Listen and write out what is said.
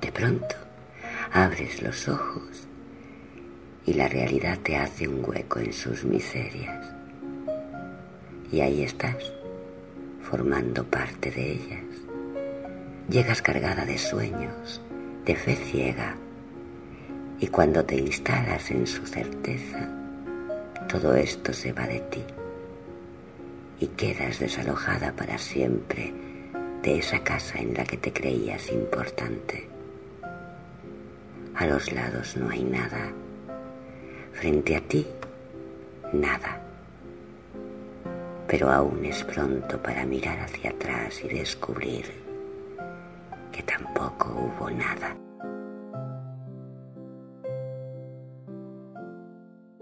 De pronto, abres los ojos y la realidad te hace un hueco en sus miserias. Y ahí estás, formando parte de ellas. Llegas cargada de sueños, de fe ciega, y cuando te instalas en su certeza, todo esto se va de ti y quedas desalojada para siempre de esa casa en la que te creías importante. A los lados no hay nada, frente a ti nada. Pero aún es pronto para mirar hacia atrás y descubrir que tampoco hubo nada.